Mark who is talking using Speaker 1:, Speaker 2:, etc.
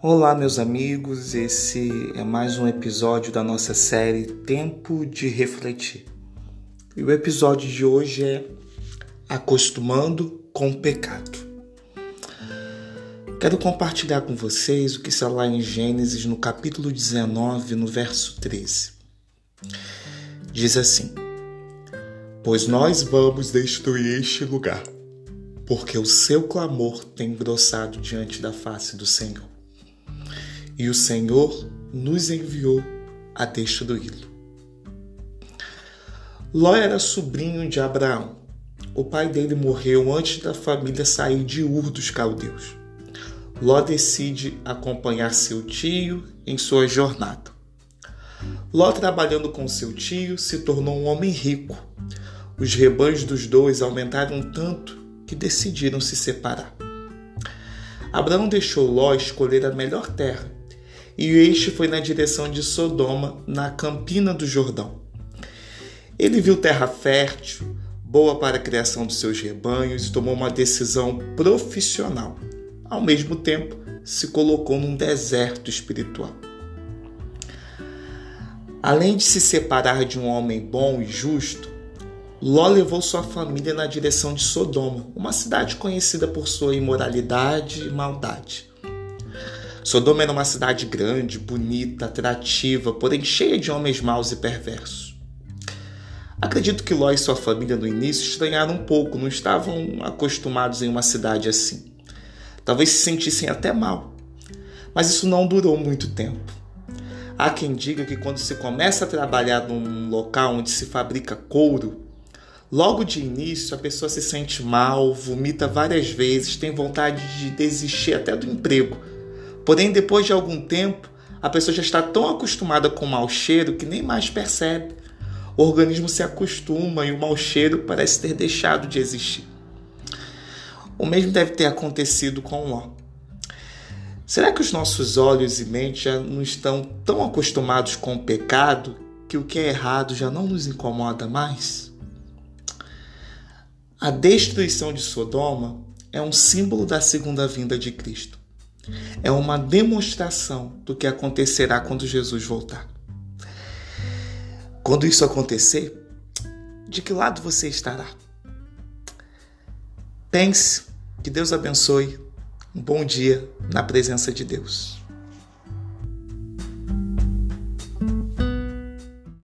Speaker 1: Olá, meus amigos. Esse é mais um episódio da nossa série Tempo de Refletir. E o episódio de hoje é Acostumando com o Pecado. Quero compartilhar com vocês o que está lá em Gênesis, no capítulo 19, no verso 13. Diz assim: Pois nós vamos destruir este lugar porque o seu clamor tem engrossado diante da face do Senhor. E o Senhor nos enviou a destruí-lo. Ló era sobrinho de Abraão. O pai dele morreu antes da família sair de Ur dos Caldeus. Ló decide acompanhar seu tio em sua jornada. Ló, trabalhando com seu tio, se tornou um homem rico. Os rebanhos dos dois aumentaram tanto que decidiram se separar. Abraão deixou Ló escolher a melhor terra, e este foi na direção de Sodoma, na campina do Jordão. Ele viu terra fértil, boa para a criação dos seus rebanhos e tomou uma decisão profissional. Ao mesmo tempo, se colocou num deserto espiritual. Além de se separar de um homem bom e justo, Ló levou sua família na direção de Sodoma, uma cidade conhecida por sua imoralidade e maldade. Sodoma era uma cidade grande, bonita, atrativa, porém cheia de homens maus e perversos. Acredito que Ló e sua família no início estranharam um pouco, não estavam acostumados em uma cidade assim. Talvez se sentissem até mal. Mas isso não durou muito tempo. Há quem diga que quando se começa a trabalhar num local onde se fabrica couro, Logo de início, a pessoa se sente mal, vomita várias vezes, tem vontade de desistir até do emprego. Porém, depois de algum tempo, a pessoa já está tão acostumada com o mau cheiro que nem mais percebe. O organismo se acostuma e o mau cheiro parece ter deixado de existir. O mesmo deve ter acontecido com Ló. Será que os nossos olhos e mente já não estão tão acostumados com o pecado que o que é errado já não nos incomoda mais? A destruição de Sodoma é um símbolo da segunda vinda de Cristo. É uma demonstração do que acontecerá quando Jesus voltar. Quando isso acontecer, de que lado você estará? Pense, que Deus abençoe. Um bom dia na presença de Deus.